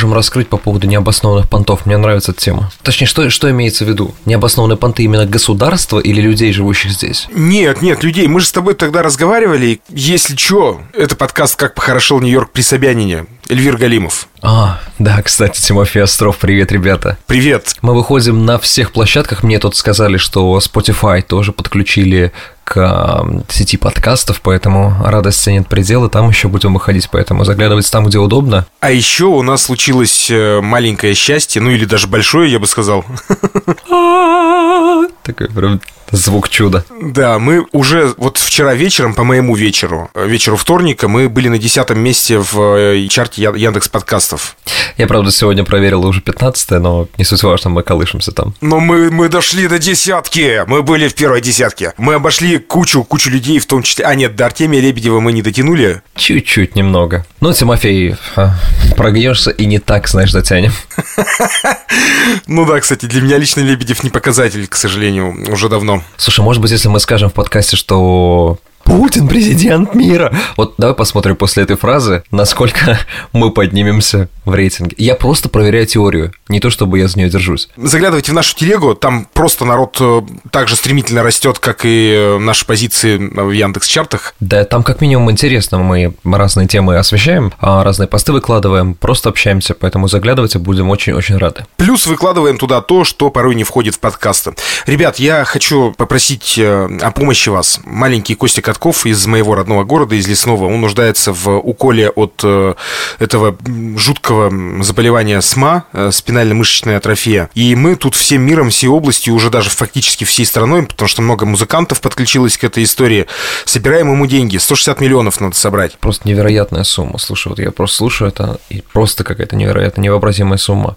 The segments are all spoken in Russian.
можем раскрыть по поводу необоснованных понтов? Мне нравится эта тема. Точнее, что, что имеется в виду? Необоснованные понты именно государства или людей, живущих здесь? Нет, нет, людей. Мы же с тобой тогда разговаривали. Если что, это подкаст «Как похорошел Нью-Йорк при Собянине». Эльвир Галимов. А, да, кстати, Тимофей Остров, привет, ребята. Привет. Мы выходим на всех площадках. Мне тут сказали, что Spotify тоже подключили к сети подкастов, поэтому радость ценит пределы, там еще будем выходить, поэтому заглядывайте там, где удобно. А еще у нас случилось э, маленькое счастье, ну или даже большое, я бы сказал. Такой прям Звук чуда. Да, мы уже вот вчера вечером, по моему вечеру, э, вечеру вторника, мы были на десятом месте в э, чарте Яндекс подкастов. Я, правда, сегодня проверил уже 15 но не суть важно, мы колышемся там. Но мы, мы дошли до десятки, мы были в первой десятке. Мы обошли кучу, кучу людей, в том числе... А нет, до Артемия Лебедева мы не дотянули. Чуть-чуть немного. Ну, Тимофей, а, прогнешься и не так, знаешь, дотянем. Ну да, кстати, для меня лично Лебедев не показатель, к сожалению, уже давно. Слушай, может быть, если мы скажем в подкасте, что Путин президент мира. Вот давай посмотрим после этой фразы, насколько мы поднимемся в рейтинге. Я просто проверяю теорию, не то чтобы я за нее держусь. Заглядывайте в нашу телегу, там просто народ э, так же стремительно растет, как и э, наши позиции в Яндекс чартах. Да, там как минимум интересно, мы разные темы освещаем, а разные посты выкладываем, просто общаемся, поэтому заглядывайте, будем очень-очень рады. Плюс выкладываем туда то, что порой не входит в подкасты. Ребят, я хочу попросить э, о помощи вас. Маленький Костик от Катков из моего родного города, из Лесного, он нуждается в уколе от э, этого жуткого заболевания СМА, э, спинально-мышечная атрофия. И мы тут всем миром, всей областью, уже даже фактически всей страной, потому что много музыкантов подключилось к этой истории, собираем ему деньги. 160 миллионов надо собрать. Просто невероятная сумма. Слушай, вот я просто слушаю это, и просто какая-то невероятно невообразимая сумма.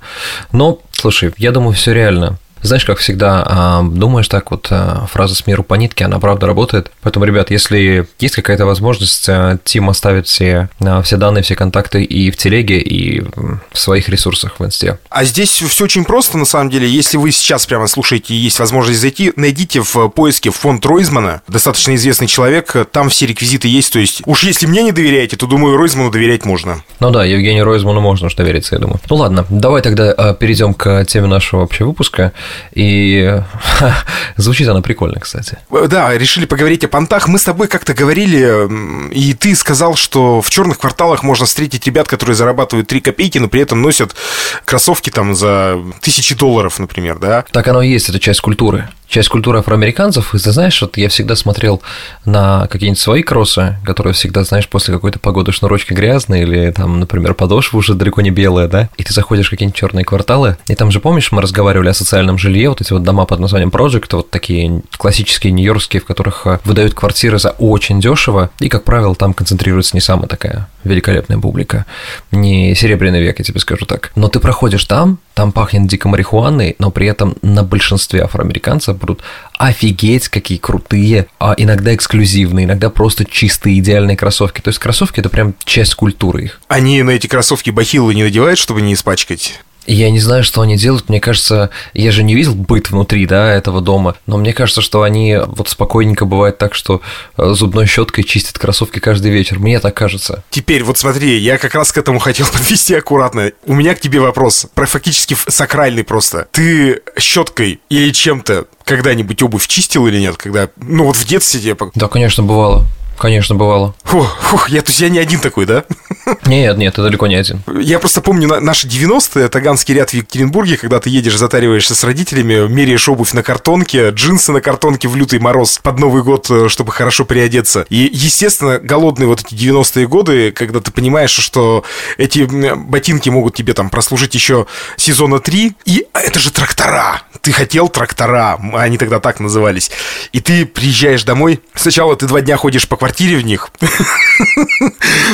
Но, слушай, я думаю, все реально. Знаешь, как всегда, а, думаешь так вот, а, фраза «с миру по нитке», она правда работает. Поэтому, ребят, если есть какая-то возможность, а, Тим оставит все, все данные, все контакты и в телеге, и в своих ресурсах в инсте. А здесь все очень просто, на самом деле. Если вы сейчас прямо слушаете и есть возможность зайти, найдите в поиске фонд Ройзмана, достаточно известный человек, там все реквизиты есть, то есть уж если мне не доверяете, то, думаю, Ройзману доверять можно. Ну да, Евгению Ройзману можно уж довериться, я думаю. Ну ладно, давай тогда перейдем к теме нашего вообще выпуска. И звучит она прикольно, кстати. Да, решили поговорить о понтах. Мы с тобой как-то говорили, и ты сказал, что в черных кварталах можно встретить ребят, которые зарабатывают 3 копейки, но при этом носят кроссовки там за тысячи долларов, например, да? Так оно и есть, это часть культуры часть культуры афроамериканцев, и ты знаешь, вот я всегда смотрел на какие-нибудь свои кроссы, которые всегда, знаешь, после какой-то погоды шнурочки грязные, или там, например, подошва уже далеко не белая, да, и ты заходишь в какие-нибудь черные кварталы, и там же, помнишь, мы разговаривали о социальном жилье, вот эти вот дома под названием Project, вот такие классические нью-йоркские, в которых э, выдают квартиры за очень дешево, и, как правило, там концентрируется не самая такая великолепная публика, не серебряный век, я тебе скажу так. Но ты проходишь там, там пахнет дико марихуаной, но при этом на большинстве афроамериканцев будут офигеть, какие крутые, а иногда эксклюзивные, иногда просто чистые идеальные кроссовки. То есть кроссовки это прям часть культуры их. Они на эти кроссовки бахилы не надевают, чтобы не испачкать? Я не знаю, что они делают. Мне кажется, я же не видел быт внутри, да, этого дома, но мне кажется, что они вот спокойненько бывает так, что э, зубной щеткой чистят кроссовки каждый вечер. Мне так кажется. Теперь вот смотри, я как раз к этому хотел подвести аккуратно. У меня к тебе вопрос, про фактически сакральный просто. Ты щеткой или чем-то когда-нибудь обувь чистил или нет? Когда, ну вот в детстве тебе... Да, конечно, бывало. Конечно, бывало. Фух, фух, я, то есть я не один такой, да? Нет, нет, ты далеко не один. Я просто помню на, наши 90-е, Таганский ряд в Екатеринбурге, когда ты едешь, затариваешься с родителями, меряешь обувь на картонке, джинсы на картонке в лютый мороз под Новый год, э, чтобы хорошо приодеться. И, естественно, голодные вот эти 90-е годы, когда ты понимаешь, что эти ботинки могут тебе там прослужить еще сезона 3, и а это же трактора. Ты хотел трактора, они тогда так назывались. И ты приезжаешь домой, сначала ты два дня ходишь по квартире в них.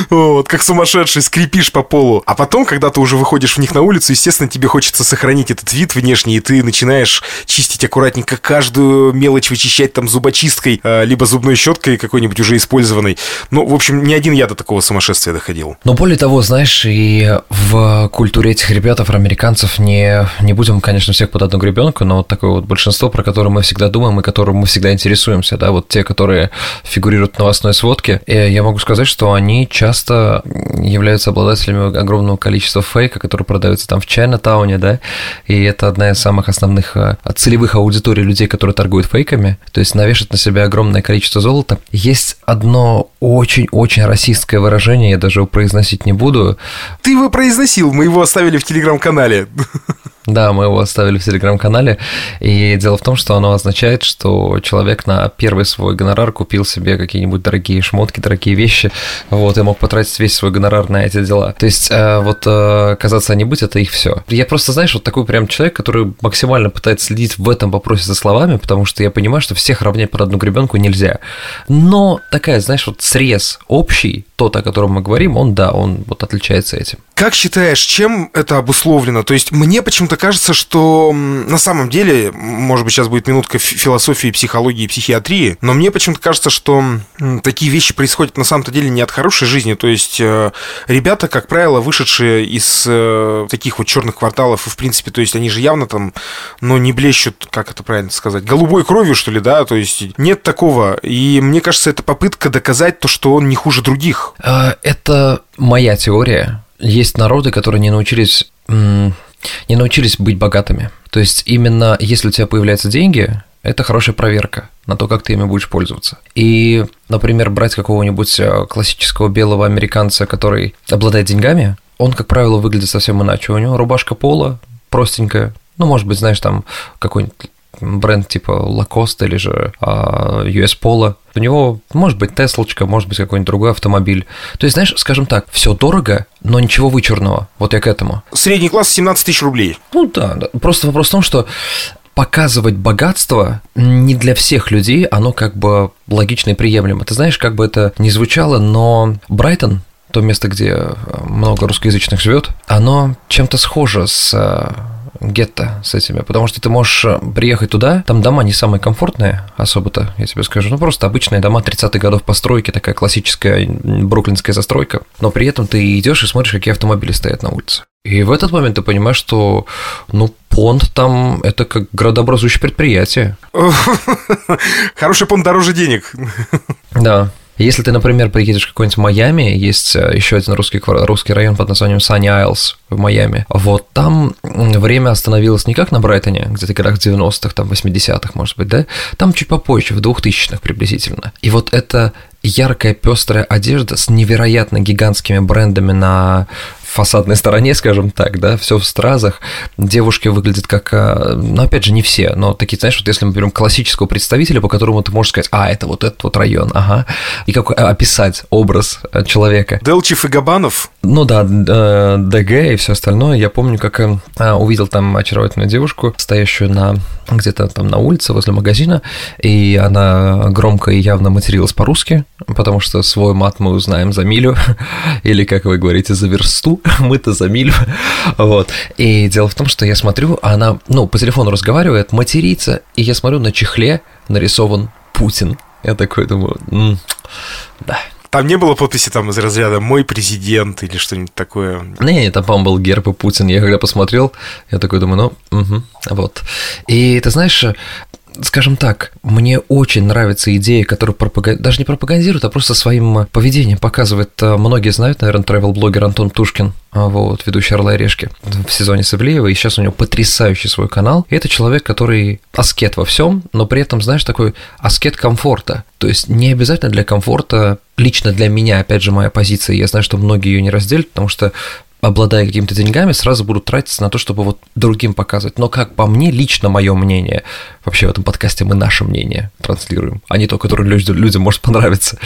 Вот, как сумасшедший, скрипишь по полу. А потом, когда ты уже выходишь в них на улицу, естественно, тебе хочется сохранить этот вид внешний, и ты начинаешь чистить аккуратненько каждую мелочь, вычищать там зубочисткой, а, либо зубной щеткой какой-нибудь уже использованной. Ну, в общем, не один я до такого сумасшествия доходил. Но более того, знаешь, и в культуре этих ребят, афроамериканцев, не, не будем, конечно, всех под одну гребенку только на вот такое вот большинство, про которое мы всегда думаем и которым мы всегда интересуемся, да, вот те, которые фигурируют в новостной сводке. Я могу сказать, что они часто являются обладателями огромного количества фейка, которые продаются там в Чайна-тауне, да, и это одна из самых основных э, целевых аудиторий людей, которые торгуют фейками, то есть навешать на себя огромное количество золота. Есть одно очень-очень расистское выражение, я даже его произносить не буду. Ты его произносил, мы его оставили в телеграм-канале. Да, мы его оставили в телеграм-канале. И дело в том, что оно означает, что человек на первый свой гонорар купил себе какие-нибудь дорогие шмотки, дорогие вещи, вот, и мог потратить весь свой гонорар на эти дела. То есть, э, вот э, казаться не быть, это их все. Я просто, знаешь, вот такой прям человек, который максимально пытается следить в этом вопросе за словами, потому что я понимаю, что всех равнять под одну гребенку нельзя. Но такая, знаешь, вот срез общий, тот, о котором мы говорим, он, да, он вот отличается этим. Как считаешь, чем это обусловлено? То есть мне почему-то кажется, что на самом деле, может быть, сейчас будет минутка философии, психологии психиатрии, но мне почему-то кажется, что такие вещи происходят на самом-то деле не от хорошей жизни. То есть э, ребята, как правило, вышедшие из э, таких вот черных кварталов, и в принципе, то есть они же явно там, но не блещут, как это правильно сказать, голубой кровью, что ли, да? То есть нет такого. И мне кажется, это попытка доказать то, что он не хуже других. Э, это моя теория есть народы, которые не научились не научились быть богатыми. То есть именно если у тебя появляются деньги, это хорошая проверка на то, как ты ими будешь пользоваться. И, например, брать какого-нибудь э, классического белого американца, который обладает деньгами, он, как правило, выглядит совсем иначе. У него рубашка пола простенькая, ну, может быть, знаешь, там какой-нибудь бренд типа Lacoste или же а, US Polo. У него может быть Теслочка, может быть какой-нибудь другой автомобиль. То есть, знаешь, скажем так, все дорого, но ничего вычурного. Вот я к этому. Средний класс 17 тысяч рублей. Ну да, да. Просто вопрос в том, что показывать богатство не для всех людей, оно как бы логично и приемлемо. Ты знаешь, как бы это ни звучало, но Брайтон, то место, где много русскоязычных живет, оно чем-то схоже с гетто с этими, потому что ты можешь э, приехать туда, там дома не самые комфортные, особо-то, я тебе скажу, ну просто обычные дома 30-х годов постройки, такая классическая бруклинская застройка, но при этом ты идешь и смотришь, какие автомобили стоят на улице. И в этот момент ты понимаешь, что, ну, понт там – это как градообразующее предприятие. Хороший понт дороже денег. Да. Если ты, например, приедешь в какой-нибудь Майами, есть э, еще один русский, русский район под названием Sunny Isles в Майами, вот там время остановилось не как на Брайтоне, где-то годах 90-х, там 80-х, может быть, да, там чуть попозже, в 2000-х приблизительно. И вот это яркая пестрая одежда с невероятно гигантскими брендами на фасадной стороне, скажем так, да, все в стразах. Девушки выглядят как, э, ну, опять же, не все, но такие, знаешь, вот если мы берем классического представителя, по которому ты можешь сказать, а, это вот этот вот район, ага, и как э, описать образ э, человека. Делчев и Габанов? Ну да, ДГ и все остальное. Я помню, как увидел там очаровательную девушку, стоящую на где-то там на улице возле магазина, и она громко и явно материлась по-русски, потому что свой мат мы узнаем за милю, или, как вы говорите, за версту, мы-то за милю, вот. И дело в том, что я смотрю, а она, ну, по телефону разговаривает, матерится, и я смотрю, на чехле нарисован Путин. Я такой думаю, м-м, да, там не было подписи там из разряда «Мой президент» или что-нибудь такое? Не, не, там, по-моему, был герб и Путин. Я когда посмотрел, я такой думаю, ну, угу, вот. И ты знаешь, скажем так, мне очень нравится идея, которую пропагандирует, даже не пропагандирует, а просто своим поведением показывает. Э, многие знают, наверное, travel-блогер Антон Тушкин, а, вот, ведущий «Орла и решки» в сезоне с и сейчас у него потрясающий свой канал. И это человек, который аскет во всем, но при этом, знаешь, такой аскет комфорта. То есть не обязательно для комфорта, лично для меня, опять же, моя позиция, я знаю, что многие ее не разделят, потому что обладая какими-то деньгами, сразу будут тратиться на то, чтобы вот другим показывать. Но как по мне, лично мое мнение, вообще в этом подкасте мы наше мнение транслируем, а не то, которое людям, людям может понравиться.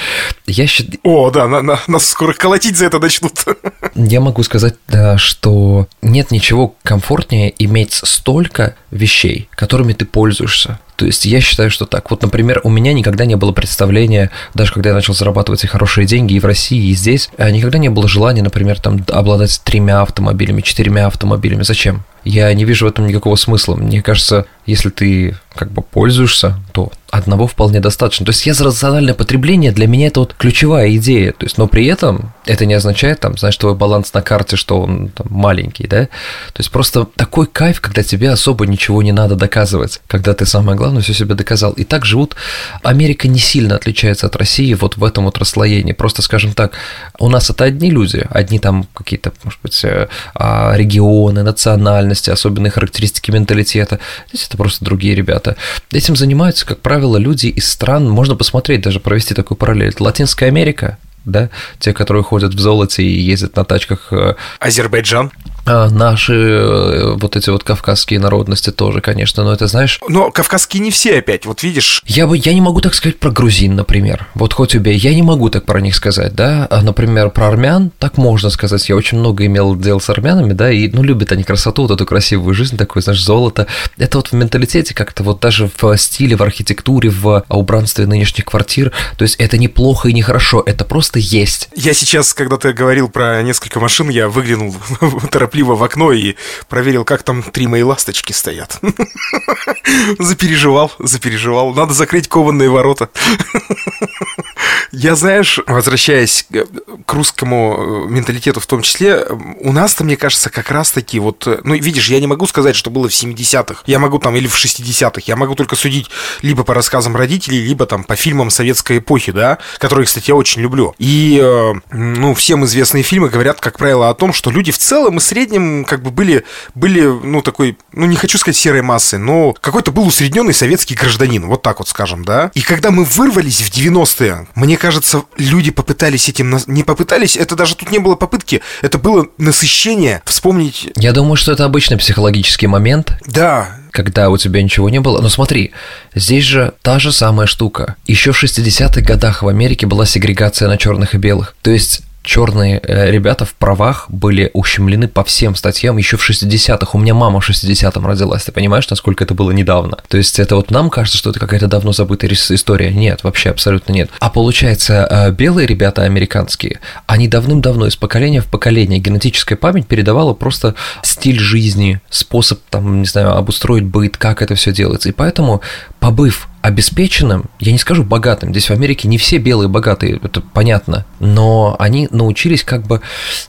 Я считаю... О, да, на, на, нас скоро колотить за это начнут. Я могу сказать, да, что нет ничего комфортнее иметь столько вещей, которыми ты пользуешься. То есть я считаю, что так. Вот, например, у меня никогда не было представления, даже когда я начал зарабатывать и хорошие деньги и в России, и здесь, э, никогда не было желания, например, там обладать тремя автомобилями, четырьмя автомобилями. Зачем? Я не вижу в этом никакого смысла. Мне кажется, если ты как бы пользуешься, то одного вполне достаточно. То есть я за рациональное потребление, для меня это вот ключевая идея. То есть, но при этом это не означает, там, знаешь, твой баланс на карте, что он там, маленький, да? То есть просто такой кайф, когда тебе особо ничего не надо доказывать, когда ты самое главное все себе доказал. И так живут. Америка не сильно отличается от России вот в этом вот расслоении. Просто, скажем так, у нас это одни люди, одни там какие-то, может быть, э, а, регионы, национальности, особенные характеристики менталитета. Здесь это просто другие ребята. Этим занимаются, как правило, люди из стран, можно посмотреть, даже провести такую параллель. Латинская Америка, да, те, которые ходят в золоте и ездят на тачках. Э, Азербайджан. А наши э, вот эти вот кавказские народности тоже, конечно, но это знаешь... Но кавказские не все опять, вот видишь... Я, бы, я не могу так сказать про грузин, например. Вот хоть убей, я не могу так про них сказать, да. А, например, про армян так можно сказать. Я очень много имел дел с армянами, да, и, ну, любят они красоту, вот эту красивую жизнь, такое, знаешь, золото. Это вот в менталитете как-то вот даже в стиле, в архитектуре, в убранстве нынешних квартир. То есть это неплохо и нехорошо, это просто есть. Я сейчас, когда ты говорил про несколько машин, я выглянул торопливо в окно и проверил, как там три мои ласточки стоят. Запереживал, запереживал. Надо закрыть кованные ворота. Я, знаешь, возвращаясь к русскому э, менталитету в том числе, у нас-то, мне кажется, как раз-таки вот... Э, ну, видишь, я не могу сказать, что было в 70-х. Я могу там или в 60-х. Я могу только судить либо по рассказам родителей, либо там по фильмам советской эпохи, да, которые, кстати, я очень люблю. И, э, ну, всем известные фильмы говорят, как правило, о том, что люди в целом и среднем как бы были, были, ну, такой, ну, не хочу сказать серой массой, но какой-то был усредненный советский гражданин, вот так вот скажем, да. И когда мы вырвались в 90-е, мне кажется, люди попытались этим... Не попытались, это даже тут не было попытки, это было насыщение. Вспомнить... Я думаю, что это обычный психологический момент. Да, когда у тебя ничего не было. Но смотри, здесь же та же самая штука. Еще в 60-х годах в Америке была сегрегация на черных и белых. То есть черные э, ребята в правах были ущемлены по всем статьям еще в 60-х. У меня мама в 60-м родилась, ты понимаешь, насколько это было недавно? То есть это вот нам кажется, что это какая-то давно забытая история. Нет, вообще абсолютно нет. А получается, э, белые ребята американские, они давным-давно из поколения в поколение генетическая память передавала просто стиль жизни, способ, там, не знаю, обустроить быт, как это все делается. И поэтому, побыв обеспеченным, я не скажу богатым, здесь в Америке не все белые богатые, это понятно, но они научились как бы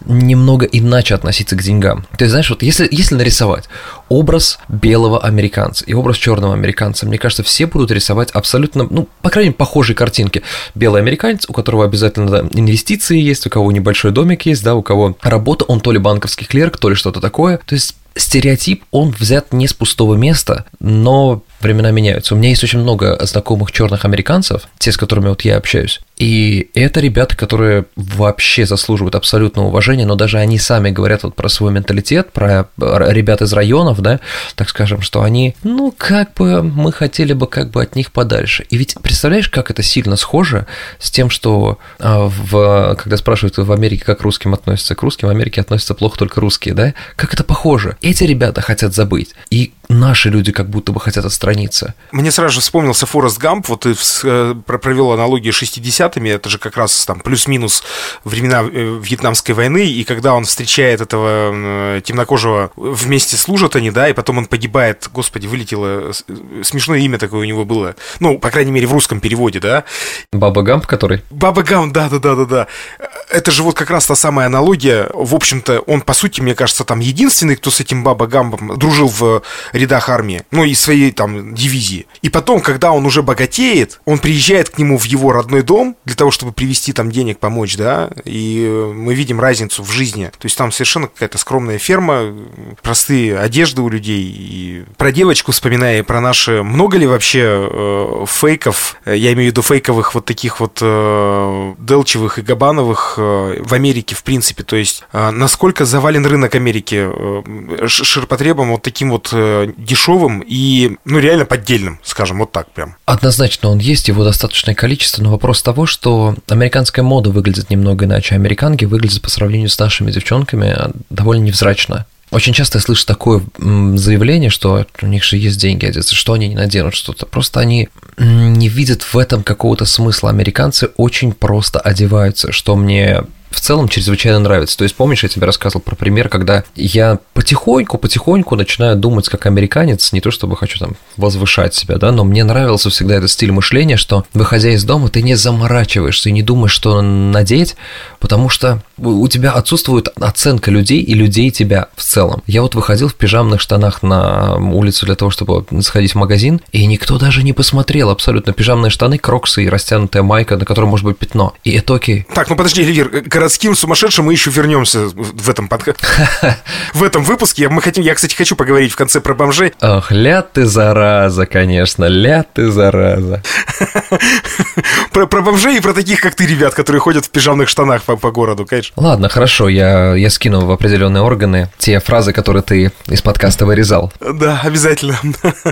немного иначе относиться к деньгам. То есть, знаешь, вот если, если нарисовать образ белого американца и образ черного американца, мне кажется, все будут рисовать абсолютно, ну, по крайней мере, похожие картинки. Белый американец, у которого обязательно да, инвестиции есть, у кого небольшой домик есть, да, у кого работа, он то ли банковский клерк, то ли что-то такое. То есть стереотип, он взят не с пустого места, но времена меняются. У меня есть очень много знакомых черных американцев, те, с которыми вот я общаюсь. И это ребята, которые вообще заслуживают абсолютного уважения, но даже они сами говорят вот про свой менталитет, про ребят из районов, да, так скажем, что они, ну, как бы мы хотели бы как бы от них подальше. И ведь представляешь, как это сильно схоже с тем, что а, в, когда спрашивают в Америке, как русским относятся к русским, в Америке относятся плохо только русские, да? Как это похоже? Эти ребята хотят забыть, и наши люди как будто бы хотят отстраниться. Мне сразу же вспомнился Форест Гамп, вот ты э, провел аналогию 60 60-ми, это же как раз там плюс-минус времена э, Вьетнамской войны, и когда он встречает этого э, темнокожего, вместе служат они, да, и потом он погибает, господи, вылетело, э, смешное имя такое у него было, ну, по крайней мере, в русском переводе, да. Баба Гамп, который? Баба Гамп, да-да-да-да-да. Это же вот как раз та самая аналогия, в общем-то, он, по сути, мне кажется, там единственный, кто с этим Баба Гампом дружил в рядах армии, ну, и своей там дивизии. И потом, когда он уже богатеет, он приезжает к нему в его родной дом, для того, чтобы привести там денег, помочь, да, и мы видим разницу в жизни. То есть там совершенно какая-то скромная ферма, простые одежды у людей. И про девочку вспоминая, про наши... Много ли вообще э, фейков, я имею в виду фейковых вот таких вот э, Делчевых и Габановых э, в Америке, в принципе? То есть э, насколько завален рынок Америки э, ширпотребом вот таким вот э, дешевым и, ну, реально поддельным, скажем, вот так прям? Однозначно он есть, его достаточное количество, но вопрос того, что американская мода выглядит немного иначе. Американки выглядят по сравнению с нашими девчонками довольно невзрачно. Очень часто я слышу такое заявление, что у них же есть деньги одеться, что они не наденут что-то. Просто они не видят в этом какого-то смысла. Американцы очень просто одеваются, что мне в целом чрезвычайно нравится. То есть, помнишь, я тебе рассказывал про пример, когда я потихоньку-потихоньку начинаю думать как американец, не то чтобы хочу там возвышать себя, да, но мне нравился всегда этот стиль мышления, что, выходя из дома, ты не заморачиваешься и не думаешь, что надеть, потому что у тебя отсутствует оценка людей и людей тебя в целом. Я вот выходил в пижамных штанах на улицу для того, чтобы сходить в магазин, и никто даже не посмотрел абсолютно. Пижамные штаны, кроксы и растянутая майка, на которой может быть пятно. И это окей. Так, ну подожди, Ливер, городским сумасшедшим мы еще вернемся в этом подкасте. В этом выпуске мы хотим, я, кстати, хочу поговорить в конце про бомжей. Ох, ля ты зараза, конечно, ля ты зараза. Про, про бомжей и про таких, как ты, ребят, которые ходят в пижамных штанах по, по городу, конечно. Ладно, хорошо, я, я скину в определенные органы те фразы, которые ты из подкаста вырезал. Да, обязательно.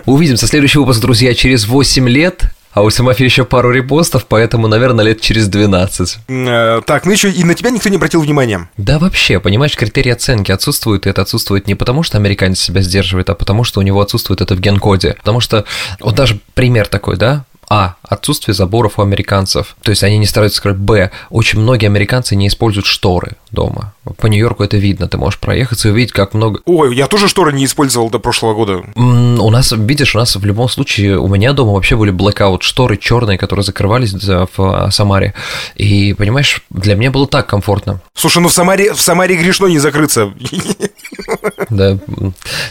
Увидимся. Следующий выпуск, друзья, через 8 лет. А у Тимофея еще пару репостов, поэтому, наверное, лет через 12. Э, так, ну еще и на тебя никто не обратил внимания. Да вообще, понимаешь, критерии оценки отсутствуют, и это отсутствует не потому, что американец себя сдерживает, а потому, что у него отсутствует это в генкоде. Потому что, вот даже пример такой, да, а. Отсутствие заборов у американцев. То есть они не стараются скрыть. Б. Очень многие американцы не используют шторы дома. По Нью-Йорку это видно. Ты можешь проехаться и увидеть, как много... Ой, я тоже шторы не использовал до прошлого года. У нас, видишь, у нас в любом случае, у меня дома вообще были blackout шторы черные, которые закрывались в Самаре. И, понимаешь, для меня было так комфортно. Слушай, ну в Самаре, в Самаре грешно не закрыться. Да.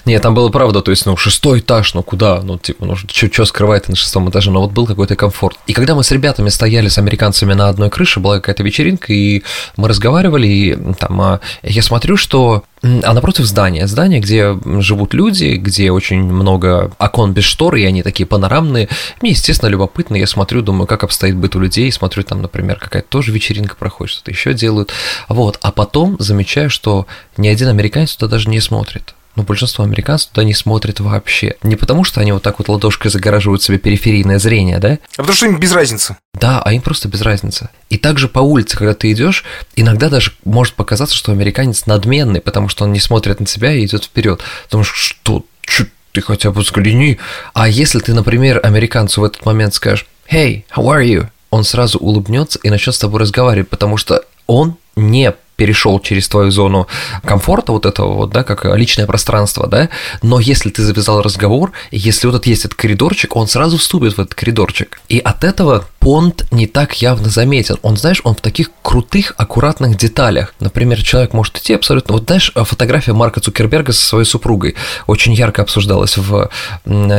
Нет, там было правда, то есть, ну, шестой этаж, ну куда? Ну, типа, ну, что скрывает на шестом этаже? Но вот был какой-то комфорт. И когда мы с ребятами стояли с американцами на одной крыше, была какая-то вечеринка, и мы разговаривали, и там а, я смотрю, что а напротив здания, здание, где живут люди, где очень много окон без штор, и они такие панорамные. Мне, естественно, любопытно. Я смотрю, думаю, как обстоит быт у людей. Смотрю, там, например, какая-то тоже вечеринка проходит, что-то еще делают. Вот. А потом замечаю, что ни один американец туда даже не смотрит но большинство американцев туда не смотрят вообще. Не потому, что они вот так вот ладошкой загораживают себе периферийное зрение, да? А потому что им без разницы. Да, а им просто без разницы. И также по улице, когда ты идешь, иногда даже может показаться, что американец надменный, потому что он не смотрит на тебя и идет вперед. Думаешь, что, что ты хотя бы взгляни. А если ты, например, американцу в этот момент скажешь «Hey, how are you?» Он сразу улыбнется и начнет с тобой разговаривать, потому что он не перешел через твою зону комфорта, вот этого вот, да, как личное пространство, да, но если ты завязал разговор, если вот этот есть этот коридорчик, он сразу вступит в этот коридорчик. И от этого понт не так явно заметен. Он, знаешь, он в таких крутых, аккуратных деталях. Например, человек может идти абсолютно... Вот знаешь, фотография Марка Цукерберга со своей супругой очень ярко обсуждалась в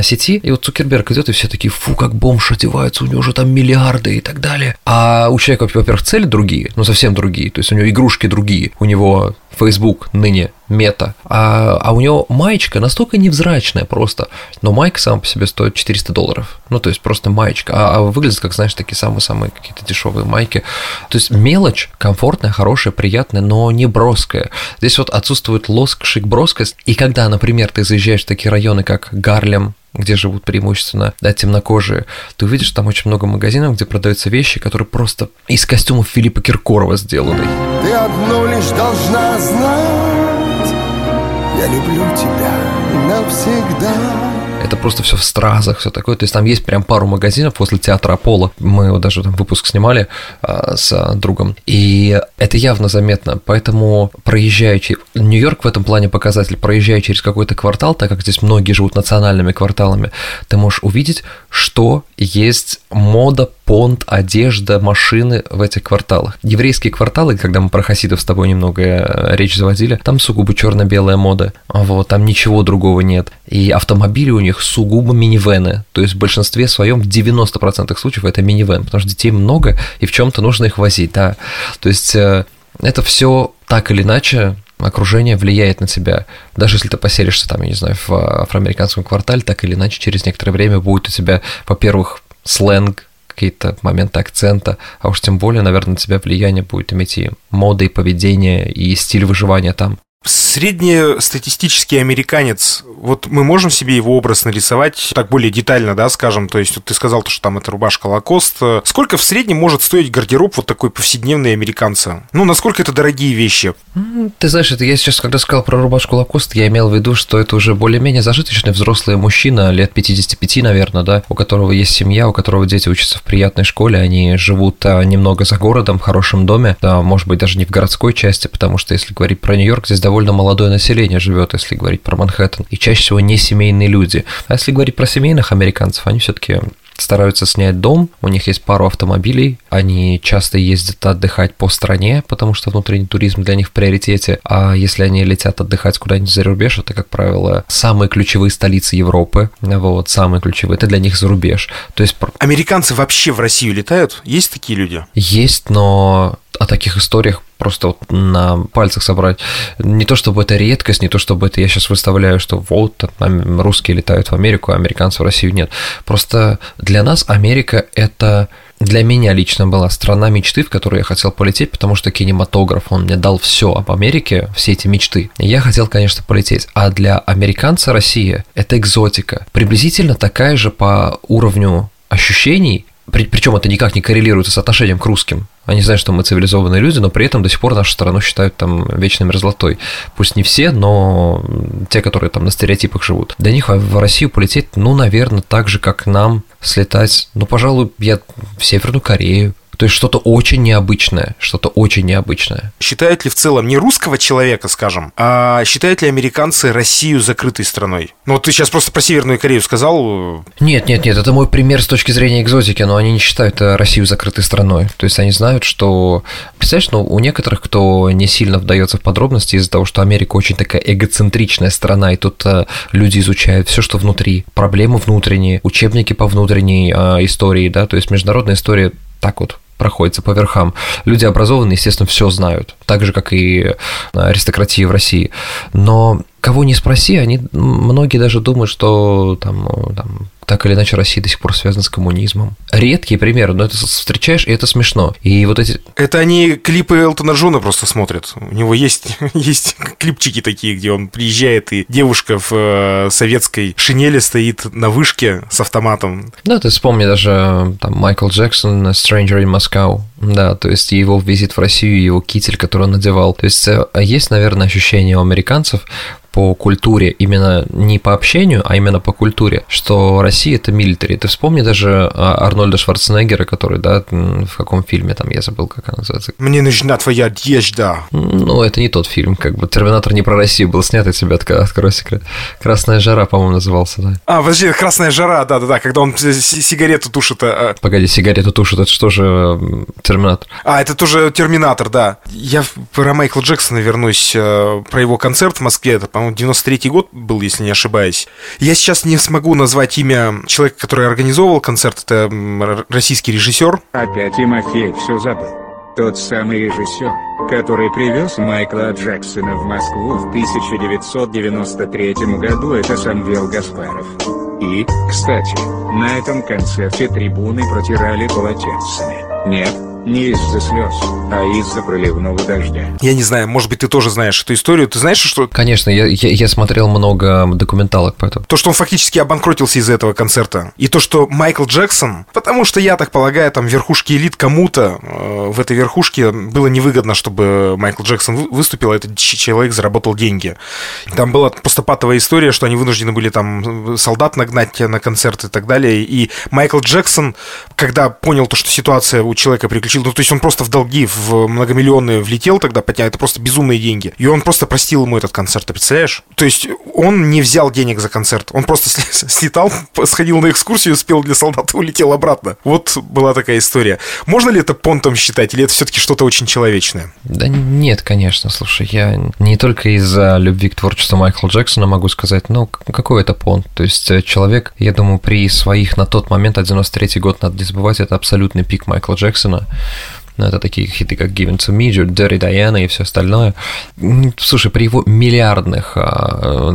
сети, и вот Цукерберг идет, и все такие, фу, как бомж одевается, у него же там миллиарды и так далее. А у человека, во-первых, цели другие, ну совсем другие, то есть у него игрушки другие, у него Facebook ныне мета, а, а у него маечка настолько невзрачная просто, но майка сама по себе стоит 400 долларов, ну то есть просто маечка, а, а выглядит как, знаешь, такие самые-самые какие-то дешевые майки, то есть мелочь комфортная, хорошая, приятная, но не броская. Здесь вот отсутствует лоск, шик, броскость, и когда, например, ты заезжаешь в такие районы, как Гарлем, где живут преимущественно да, темнокожие, ты увидишь там очень много магазинов, где продаются вещи, которые просто из костюмов Филиппа Киркорова сделаны. Ты одно лишь должна знать, я люблю тебя навсегда это просто все в стразах, все такое. То есть там есть прям пару магазинов после театра Аполло. Мы вот даже там выпуск снимали а, с другом. И это явно заметно. Поэтому проезжая через... Нью-Йорк в этом плане показатель. Проезжая через какой-то квартал, так как здесь многие живут национальными кварталами, ты можешь увидеть, что есть мода, понт, одежда, машины в этих кварталах. Еврейские кварталы, когда мы про хасидов с тобой немного э, речь заводили, там сугубо черно-белая мода. Вот, там ничего другого нет. И автомобили у них сугубо минивены. То есть в большинстве своем, в 90% случаев это минивен, потому что детей много, и в чем-то нужно их возить, да. То есть э, это все так или иначе окружение влияет на тебя. Даже если ты поселишься там, я не знаю, в афроамериканском квартале, так или иначе, через некоторое время будет у тебя, во-первых, сленг, какие-то моменты акцента, а уж тем более, наверное, на тебя влияние будет иметь и мода, и поведение, и стиль выживания там. Среднестатистический американец, вот мы можем себе его образ нарисовать так более детально, да, скажем, то есть вот ты сказал, что там это рубашка Лакост. Сколько в среднем может стоить гардероб вот такой повседневный американца? Ну, насколько это дорогие вещи? Ты знаешь, это я сейчас, когда сказал про рубашку Лакост, я имел в виду, что это уже более-менее зажиточный взрослый мужчина, лет 55, наверное, да, у которого есть семья, у которого дети учатся в приятной школе, они живут а, немного за городом, в хорошем доме, да, может быть, даже не в городской части, потому что, если говорить про Нью-Йорк, здесь довольно молодое население живет, если говорить про Манхэттен, и чаще всего не семейные люди. А если говорить про семейных американцев, они все-таки стараются снять дом, у них есть пару автомобилей, они часто ездят отдыхать по стране, потому что внутренний туризм для них в приоритете, а если они летят отдыхать куда-нибудь за рубеж, это, как правило, самые ключевые столицы Европы, вот, самые ключевые, это для них за рубеж. То есть... Американцы вообще в Россию летают? Есть такие люди? Есть, но о таких историях просто вот на пальцах собрать. Не то чтобы это редкость, не то чтобы это я сейчас выставляю, что вот русские летают в Америку, а американцы в Россию нет. Просто для нас Америка это для меня лично была страна мечты, в которую я хотел полететь, потому что кинематограф, он мне дал все об Америке, все эти мечты. Я хотел, конечно, полететь. А для американца Россия – это экзотика. Приблизительно такая же по уровню ощущений, причем это никак не коррелируется с отношением к русским. Они знают, что мы цивилизованные люди, но при этом до сих пор нашу страну считают там вечной мерзлотой. Пусть не все, но те, которые там на стереотипах живут. Для них в Россию полететь, ну, наверное, так же, как нам слетать, ну, пожалуй, я в Северную Корею, то есть что-то очень необычное, что-то очень необычное. Считают ли в целом не русского человека, скажем, а считают ли американцы Россию закрытой страной? Ну вот ты сейчас просто про Северную Корею сказал. Нет, нет, нет, это мой пример с точки зрения экзотики, но они не считают э, Россию закрытой страной. То есть они знают, что... Представляешь, ну у некоторых, кто не сильно вдается в подробности из-за того, что Америка очень такая эгоцентричная страна, и тут э, люди изучают все, что внутри, проблемы внутренние, учебники по внутренней э, истории, да, то есть международная история так вот проходится по верхам. Люди образованные, естественно, все знают, так же, как и аристократия в России. Но кого не спроси, они многие даже думают, что там, там так или иначе Россия до сих пор связана с коммунизмом. Редкие примеры, но это встречаешь, и это смешно. И вот эти... Это они клипы Элтона Джона просто смотрят. У него есть, есть клипчики такие, где он приезжает, и девушка в э, советской шинели стоит на вышке с автоматом. Да, ты вспомни даже там Майкл Джексон «Stranger in Moscow». Да, то есть его визит в Россию, его китель, который он надевал. То есть э, есть, наверное, ощущение у американцев, по культуре, именно не по общению, а именно по культуре, что Россия это милитари. Ты вспомни даже а, Арнольда Шварценеггера, который, да, в каком фильме там, я забыл, как она называется. Мне нужна твоя одежда. Ну, это не тот фильм, как бы Терминатор не про Россию был снят, я тебе открою секрет. Красная жара, по-моему, назывался, да. А, подожди, Красная жара, да-да-да, когда он сигарету тушит. А... Погоди, сигарету тушит, это что же Терминатор? А, это тоже Терминатор, да. Я про Майкла Джексона вернусь, э, про его концерт в Москве, это, по-моему, 93-й год был, если не ошибаюсь. Я сейчас не смогу назвать имя человека, который организовывал концерт. Это российский режиссер. Опять Тимофей все забыл. Тот самый режиссер, который привез Майкла Джексона в Москву в 1993 году, это Самвел Гаспаров. И, кстати, на этом концерте трибуны протирали полотенцами. Нет, не из-за слез, а из-за проливного дождя. Я не знаю, может быть, ты тоже знаешь эту историю. Ты знаешь, что... Конечно, я, я, я смотрел много документалок по этому. То, что он фактически обанкротился из-за этого концерта. И то, что Майкл Джексон... Потому что, я так полагаю, там верхушки элит кому-то э, в этой верхушке было невыгодно, чтобы Майкл Джексон выступил, а этот человек заработал деньги. Там была просто патовая история, что они вынуждены были там солдат нагнать на концерт и так далее. И Майкл Джексон, когда понял то, что ситуация у человека приключилась, получил. Ну, то есть он просто в долги в многомиллионные влетел тогда, хотя это просто безумные деньги. И он просто простил ему этот концерт, ты представляешь? То есть он не взял денег за концерт. Он просто слетал, сходил на экскурсию, спел для солдат и улетел обратно. Вот была такая история. Можно ли это понтом считать, или это все-таки что-то очень человечное? Да нет, конечно. Слушай, я не только из-за любви к творчеству Майкла Джексона могу сказать, ну, какой это понт? То есть э, человек, я думаю, при своих на тот момент, а 93 год, надо не забывать, это абсолютный пик Майкла Джексона. Ну, это такие хиты, как Given to Me, Dirty Diana и все остальное. Слушай, при его миллиардных а,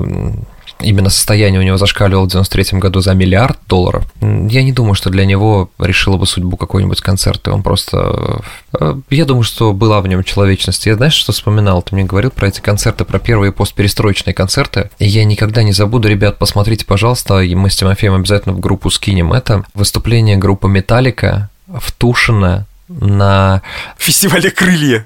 именно состояние у него зашкаливало в 93 году за миллиард долларов, я не думаю, что для него решило бы судьбу какой-нибудь концерта. Он просто... Э, я думаю, что была в нем человечность. Я знаешь, что вспоминал? Ты мне говорил про эти концерты, про первые постперестроечные концерты. И я никогда не забуду, ребят, посмотрите, пожалуйста, и мы с Тимофеем обязательно в группу скинем это. Выступление группы Металлика в Тушино на... Фестивале «Крылья».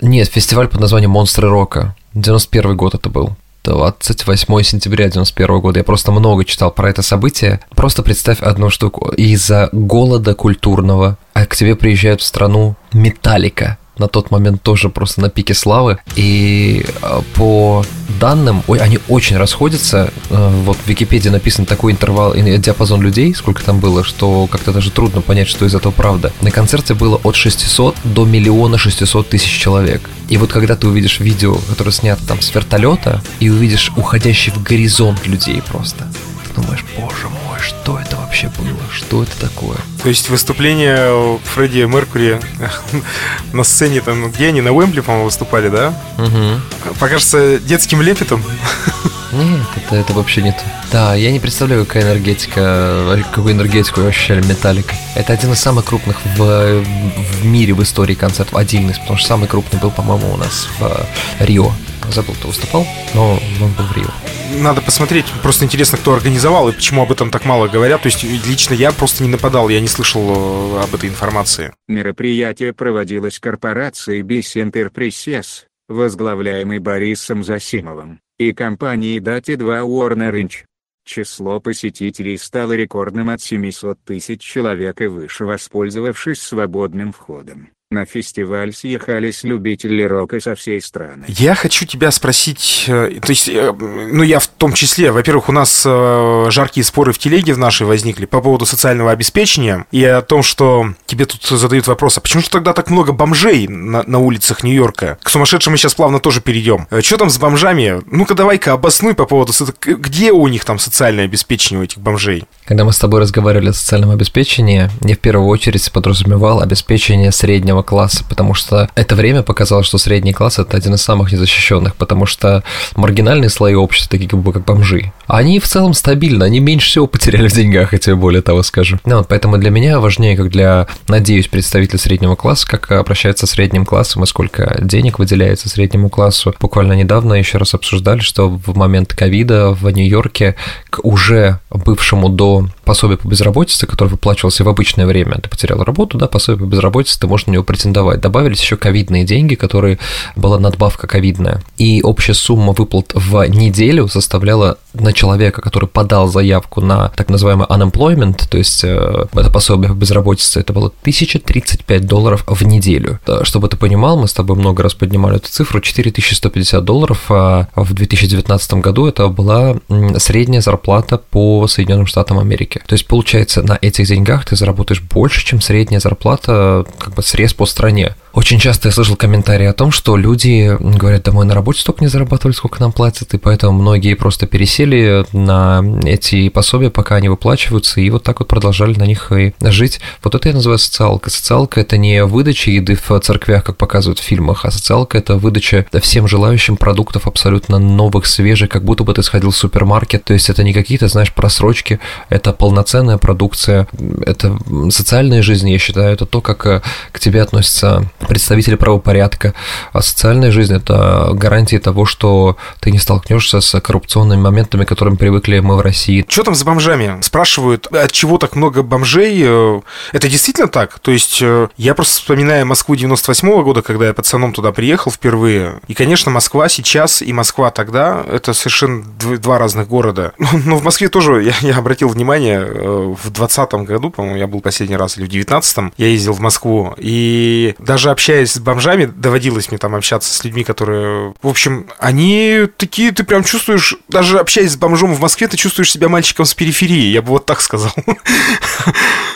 Нет, фестиваль под названием «Монстры рока». 91 год это был. 28 сентября 91 года. Я просто много читал про это событие. Просто представь одну штуку. Из-за голода культурного а к тебе приезжают в страну Металлика, на тот момент тоже просто на пике славы. И э, по данным, ой, они очень расходятся. Э, вот в Википедии написан такой интервал, диапазон людей, сколько там было, что как-то даже трудно понять, что из этого правда. На концерте было от 600 до миллиона 600 тысяч человек. И вот когда ты увидишь видео, которое снято там с вертолета, и увидишь уходящий в горизонт людей просто, думаешь, боже мой, что это вообще было? Что это такое? То есть выступление Фредди Меркури на сцене, там, где они, на Уэмбли, по-моему, выступали, да? Угу. Покажется детским лепетом. Нет, это, это вообще не то. Да, я не представляю, какая энергетика, какую энергетику ощущали Металлика. Это один из самых крупных в, в мире в истории концертов. Один из, потому что самый крупный был, по-моему, у нас в Рио. Забыл, кто выступал, но он был в Рио. Надо посмотреть, просто интересно, кто организовал и почему об этом так мало говорят. То есть лично я просто не нападал, я не слышал э, об этой информации. Мероприятие проводилось корпорацией Bis Enterprises, возглавляемой Борисом Засимовым и компанией Dati 2 Warner Inch. Число посетителей стало рекордным от 700 тысяч человек и выше воспользовавшись свободным входом. На фестиваль съехались любители рока со всей страны. Я хочу тебя спросить, э, то есть, э, ну я в том числе, во-первых, у нас э, жаркие споры в телеге в нашей возникли по поводу социального обеспечения и о том, что тебе тут задают вопрос, а почему же тогда так много бомжей на, на улицах Нью-Йорка? К сумасшедшим мы сейчас плавно тоже перейдем. Что там с бомжами? Ну-ка давай-ка обоснуй по поводу, где у них там социальное обеспечение у этих бомжей? Когда мы с тобой разговаривали о социальном обеспечении, я в первую очередь подразумевал обеспечение среднего класса, потому что это время показало, что средний класс это один из самых незащищенных, потому что маргинальные слои общества, такие как бы как бомжи, они в целом стабильны, они меньше всего потеряли в деньгах, я тебе более того скажу. Ну, поэтому для меня важнее, как для, надеюсь, представителя среднего класса, как обращается с средним классом и сколько денег выделяется среднему классу. Буквально недавно еще раз обсуждали, что в момент ковида в Нью-Йорке к уже бывшему до пособия по безработице, которое выплачивался в обычное время, ты потерял работу, да, пособие по безработице, ты можешь на него претендовать. Добавились еще ковидные деньги, которые была надбавка ковидная. И общая сумма выплат в неделю составляла на человека, который подал заявку на так называемый unemployment, то есть э, это пособие по безработице, это было 1035 долларов в неделю. Чтобы ты понимал, мы с тобой много раз поднимали эту цифру, 4150 долларов а в 2019 году это была средняя зарплата по Соединенным Штатам Америки. То есть, получается, на этих деньгах ты заработаешь больше, чем средняя зарплата, как бы срез по стране. Очень часто я слышал комментарии о том, что люди говорят, да мы на работе столько не зарабатывали, сколько нам платят, и поэтому многие просто пересели на эти пособия, пока они выплачиваются, и вот так вот продолжали на них и жить. Вот это я называю социалка. Социалка – это не выдача еды в церквях, как показывают в фильмах, а социалка – это выдача всем желающим продуктов абсолютно новых, свежих, как будто бы ты сходил в супермаркет. То есть это не какие-то, знаешь, просрочки, это полноценная продукция, это социальная жизнь, я считаю, это то, как к тебе относятся представители правопорядка, а социальная жизнь – это гарантия того, что ты не столкнешься с коррупционными моментами, к которым привыкли мы в России. Что там с бомжами? Спрашивают, от чего так много бомжей? Э, это действительно так? То есть э, я просто вспоминаю Москву 98 -го года, когда я пацаном туда приехал впервые. И, конечно, Москва сейчас и Москва тогда – это совершенно два разных города. Но в Москве тоже, я, я обратил внимание, э, в 2020 году, по-моему, я был последний раз, или в 19 я ездил в Москву, и даже общаясь с бомжами, доводилось мне там общаться с людьми, которые... В общем, они такие, ты прям чувствуешь, даже общаясь с бомжом в Москве, ты чувствуешь себя мальчиком с периферии, я бы вот так сказал.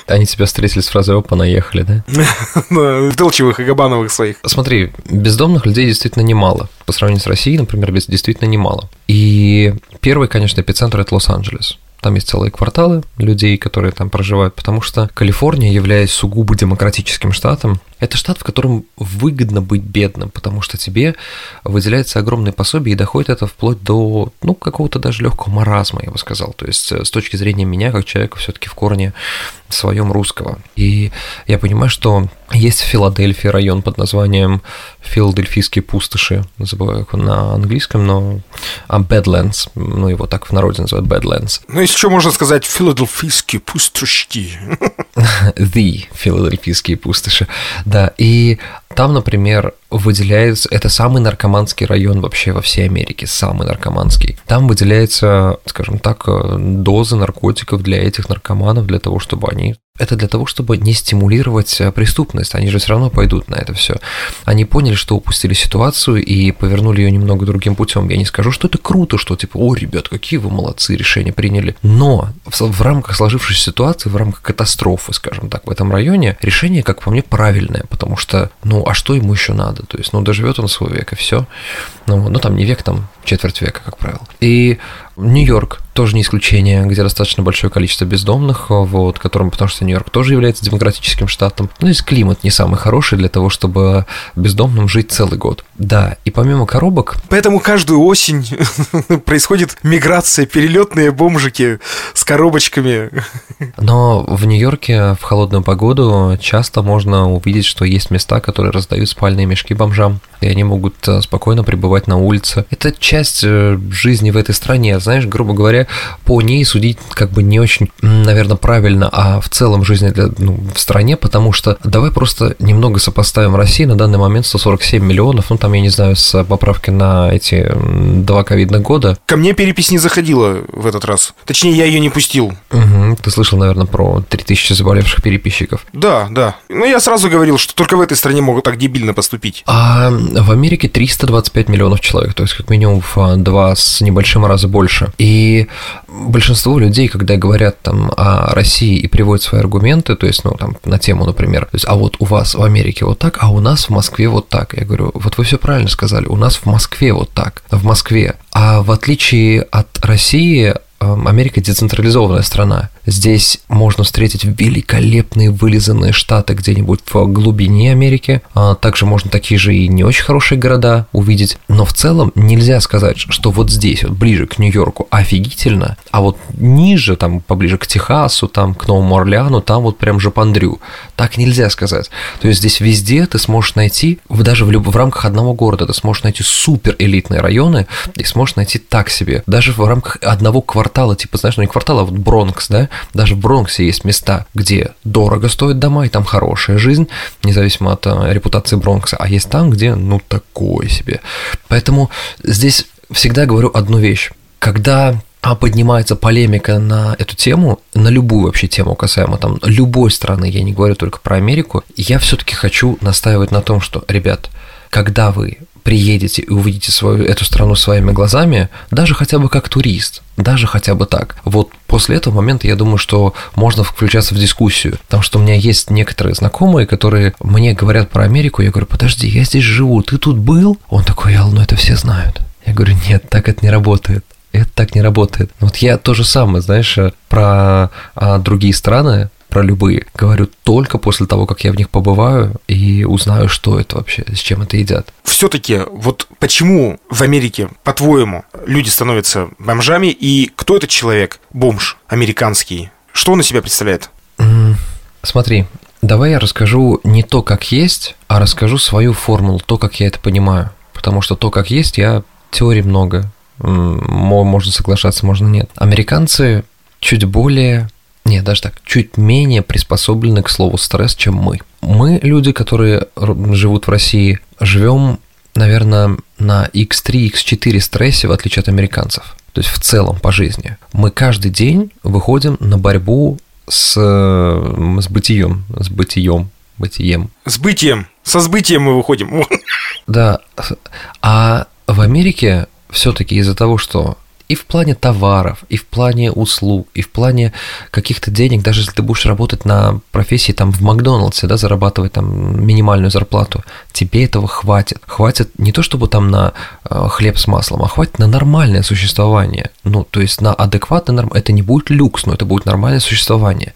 Они тебя встретили с фразой «Опа, наехали», да? Делчевых и Габановых своих. Смотри, бездомных людей действительно немало. По сравнению с Россией, например, действительно немало. И первый, конечно, эпицентр – это Лос-Анджелес. Там есть целые кварталы людей, которые там проживают, потому что Калифорния, являясь сугубо демократическим штатом, Это штат, в котором выгодно быть бедным, потому что тебе выделяется огромное пособие, и доходит это вплоть до, ну, какого-то даже легкого маразма, я бы сказал. То есть э, с точки зрения меня, как человека все-таки в корне своем русского. И я понимаю, что есть в Филадельфии район под названием Филадельфийские пустоши, забываю как он на английском, но а Badlands, ну его так в народе называют Badlands. Ну, если что, можно сказать Филадельфийские пустошки. The Филадельфийские пустоши, да, и там, например, выделяется, это самый наркоманский район вообще во всей Америке, самый наркоманский. Там выделяется, скажем так, доза наркотиков для этих наркоманов, для того, чтобы они это для того, чтобы не стимулировать э, преступность. Они же все равно пойдут на это все. Они поняли, что упустили ситуацию и повернули ее немного другим путем. Я не скажу, что это круто, что типа, о, ребят, какие вы молодцы, решения приняли. Но в рамках сложившейся ситуации, в рамках катастрофы, скажем так, в этом районе, решение, как по мне, правильное, потому что, ну, а что ему еще надо? То есть, ну, доживет он свой век, и все. Ну, ну, там не век, там четверть века, как правило. И Нью-Йорк тоже не исключение, где достаточно большое количество бездомных, вот, которым, потому что Нью-Йорк тоже является демократическим штатом. Ну, здесь климат не самый хороший для того, чтобы бездомным жить целый год. Да, и помимо коробок... Поэтому каждую осень происходит миграция, перелетные бомжики с коробочками. Но в Нью-Йорке в холодную погоду часто можно увидеть, что есть места, которые раздают спальные мешки бомжам, и они могут э, спокойно пребывать на улице. Это часть э, жизни в этой стране, знаешь, грубо говоря, по ней судить как бы не очень, наверное, правильно, а в целом жизни для, ну, в стране, потому что давай просто немного сопоставим Россию на данный момент 147 миллионов, ну там, я не знаю, с поправки на эти два ковидных года. Ко мне перепись не заходила в этот раз. Точнее, я ее не пустил. Угу. Ты слышал, наверное, про 3000 заболевших переписчиков. Да, да. Ну, я сразу говорил, что только в этой стране могут так дебильно поступить. А в Америке 325 миллионов человек, то есть как минимум в два с небольшим раза больше. И большинство людей, когда говорят там о России и приводят свои аргументы, то есть, ну, там, на тему, например, то есть, а вот у вас в Америке вот так, а у нас в Москве вот так. Я говорю, вот вы все правильно сказали, у нас в Москве вот так, в Москве. А в отличие от России, эм, Америка децентрализованная страна. Здесь можно встретить великолепные вылизанные штаты где-нибудь в глубине Америки. А также можно такие же и не очень хорошие города увидеть. Но в целом нельзя сказать, что вот здесь, вот ближе к Нью-Йорку, офигительно, а вот ниже, там поближе к Техасу, там к Новому Орлеану, там вот прям же пандрю. Так нельзя сказать. То есть здесь везде ты сможешь найти, даже в, люб... в рамках одного города ты сможешь найти супер элитные районы и сможешь найти так себе. Даже в рамках одного квартала, типа, знаешь, ну не квартала, а вот Бронкс, да, даже в Бронксе есть места, где дорого стоят дома, и там хорошая жизнь, независимо от э, репутации Бронкса, а есть там, где, ну, такое себе. Поэтому здесь всегда говорю одну вещь. Когда а поднимается полемика на эту тему, на любую вообще тему касаемо там любой страны, я не говорю только про Америку, я все-таки хочу настаивать на том, что, ребят, когда вы приедете и увидите свою эту страну своими глазами, даже хотя бы как турист, даже хотя бы так. Вот после этого момента я думаю, что можно включаться в дискуссию, потому что у меня есть некоторые знакомые, которые мне говорят про Америку, я говорю, подожди, я здесь живу, ты тут был? Он такой, Ял, ну это все знают. Я говорю, нет, так это не работает. Это так не работает. Вот я то же самое, знаешь, про а, другие страны, про любые, говорю только после того, как я в них побываю и узнаю, что это вообще, с чем это едят. Все-таки, вот почему в Америке, по-твоему, люди становятся бомжами, и кто этот человек, бомж американский? Что он из себя представляет? Смотри, давай я расскажу не то, как есть, а расскажу свою формулу, то, как я это понимаю. Потому что то, как есть, я теорий много. Можно соглашаться, можно нет. Американцы чуть более нет, даже так, чуть менее приспособлены к слову стресс, чем мы. Мы, люди, которые живут в России, живем, наверное, на X3, X4 стрессе, в отличие от американцев. То есть в целом по жизни. Мы каждый день выходим на борьбу с, с бытием, с бытием, бытием. С бытием, со сбытием мы выходим. Да, а в Америке все-таки из-за того, что и в плане товаров, и в плане услуг, и в плане каких-то денег, даже если ты будешь работать на профессии там в Макдональдсе, да, зарабатывать там минимальную зарплату, тебе этого хватит. Хватит не то чтобы там на э, хлеб с маслом, а хватит на нормальное существование. Ну, то есть на адекватное, норм... это не будет люкс, но это будет нормальное существование.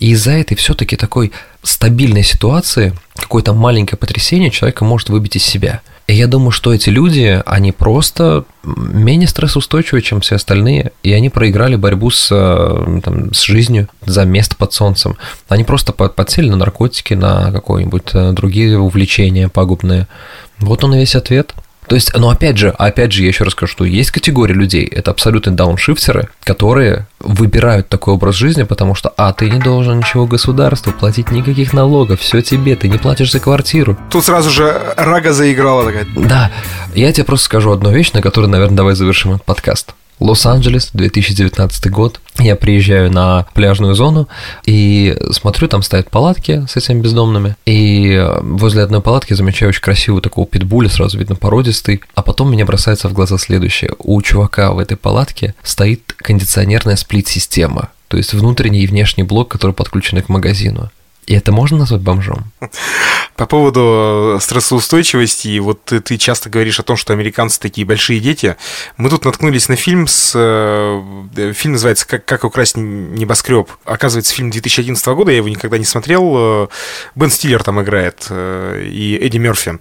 И из-за этой все-таки такой стабильной ситуации какое-то маленькое потрясение человека может выбить из себя. И я думаю, что эти люди, они просто менее стрессоустойчивы, чем все остальные, и они проиграли борьбу с, э, там, с жизнью за место под солнцем. Они просто подсели на наркотики, на какое-нибудь э, другие увлечения пагубные. Вот он и весь ответ. То есть, но опять же, опять же, я еще раз скажу, что есть категория людей, это абсолютно дауншифтеры, которые выбирают такой образ жизни, потому что, а, ты не должен ничего государству, платить никаких налогов, все тебе, ты не платишь за квартиру. Тут сразу же рага заиграла такая. Да, я тебе просто скажу одну вещь, на которой, наверное, давай завершим этот подкаст. Лос-Анджелес, 2019 год. Я приезжаю на пляжную зону и смотрю, там стоят палатки с этими бездомными. И возле одной палатки замечаю очень красивую такого питбуля, сразу видно породистый. А потом мне бросается в глаза следующее. У чувака в этой палатке стоит кондиционерная сплит-система. То есть внутренний и внешний блок, который подключены к магазину. И это можно назвать бомжом? По поводу э, стрессоустойчивости, вот ты, ты часто говоришь о том, что американцы такие большие дети. Мы тут наткнулись на фильм с... Э, фильм называется «Как, как украсть небоскреб». Оказывается, фильм 2011 года, я его никогда не смотрел. Э, Бен Стиллер там играет и Эдди Мерфи.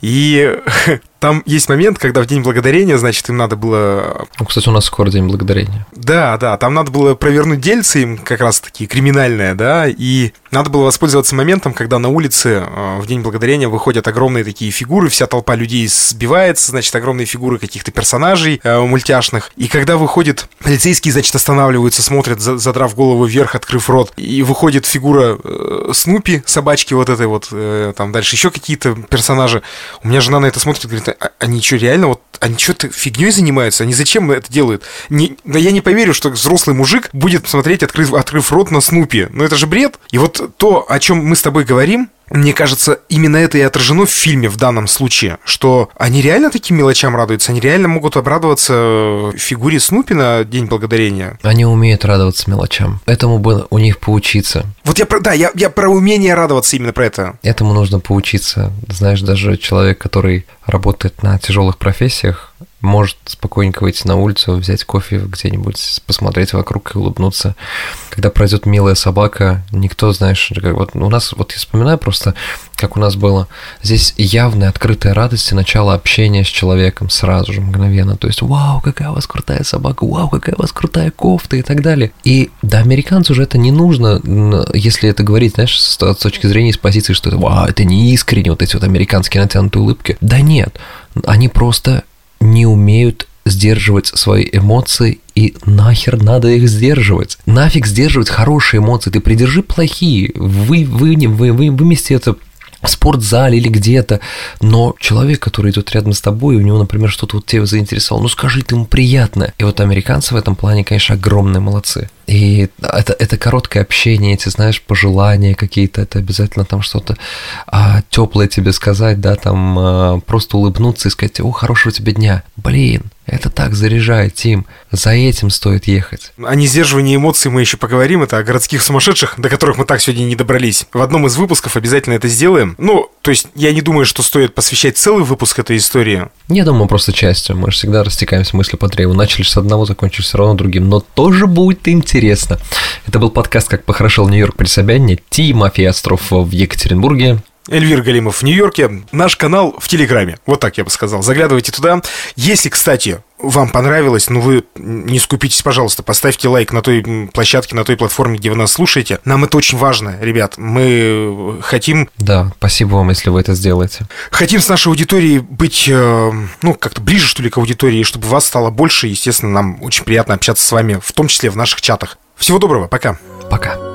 И Там есть момент, когда в День Благодарения, значит, им надо было... Ну, кстати, у нас скоро День Благодарения. Да, да, там надо было провернуть дельцы им как раз-таки криминальное, да, и надо было воспользоваться моментом, когда на улице э, в День Благодарения выходят огромные такие фигуры, вся толпа людей сбивается, значит, огромные фигуры каких-то персонажей э, мультяшных, и когда выходит полицейские, значит, останавливаются, смотрят, задрав голову вверх, открыв рот, и выходит фигура э, Снупи, собачки вот этой вот, э, там дальше еще какие-то персонажи. У меня жена на это смотрит и говорит, а, они что, реально вот, они что-то фигней занимаются? Они зачем это делают? Не, да я не поверю, что взрослый мужик будет смотреть, открыв, открыв рот на Снупи. Ну это же бред. И вот то, о чем мы с тобой говорим, мне кажется, именно это и отражено в фильме в данном случае, что они реально таким мелочам радуются, они реально могут обрадоваться фигуре Снупи на День Благодарения. Они умеют радоваться мелочам. Этому бы у них поучиться. Вот я про, да, я, я про умение радоваться именно про это. Этому нужно поучиться. Знаешь, даже человек, который работает на тяжелых профессиях, может спокойненько выйти на улицу, взять кофе где-нибудь, посмотреть вокруг и улыбнуться. Когда пройдет милая собака, никто, знаешь, как вот у нас, вот я вспоминаю просто, как у нас было, здесь явная открытая радость и начало общения с человеком сразу же, мгновенно. То есть, вау, какая у вас крутая собака, вау, какая у вас крутая кофта и так далее. И да, американцу же это не нужно, если это говорить, знаешь, с, с точки зрения, с позиции, что это, вау, это не искренне, вот эти вот американские натянутые улыбки. Да нет, они просто не умеют сдерживать свои эмоции, и нахер надо их сдерживать. Нафиг сдерживать хорошие эмоции, ты придержи плохие, вы, вы, вы, вы, вымести это в спортзале или где-то, но человек, который идет рядом с тобой, у него, например, что-то вот тебя заинтересовало, ну скажи ты ему приятно. И вот американцы в этом плане, конечно, огромные молодцы. И это, это короткое общение, эти, знаешь, пожелания какие-то, это обязательно там что-то а, теплое тебе сказать, да, там а, просто улыбнуться и сказать, о, хорошего тебе дня. Блин, это так заряжает, Тим. За этим стоит ехать. О несдерживании эмоций мы еще поговорим. Это о городских сумасшедших, до которых мы так сегодня не добрались. В одном из выпусков обязательно это сделаем. Ну, то есть я не думаю, что стоит посвящать целый выпуск этой истории. Я думаю, просто частью. Мы же всегда растекаемся мысли по древу. Начали с одного, закончили все равно другим. Но тоже будет интересно. Это был подкаст «Как похорошел Нью-Йорк при Собянине». Тимофей Остров в Екатеринбурге. Эльвир Галимов в Нью-Йорке. Наш канал в Телеграме. Вот так я бы сказал. Заглядывайте туда. Если, кстати, вам понравилось, ну вы не скупитесь, пожалуйста, поставьте лайк на той площадке, на той платформе, где вы нас слушаете. Нам это очень важно, ребят. Мы хотим... Да, спасибо вам, если вы это сделаете. Хотим с нашей аудиторией быть, э, ну, как-то ближе, что ли, к аудитории, чтобы вас стало больше. Естественно, нам очень приятно общаться с вами, в том числе в наших чатах. Всего доброго, пока. Пока.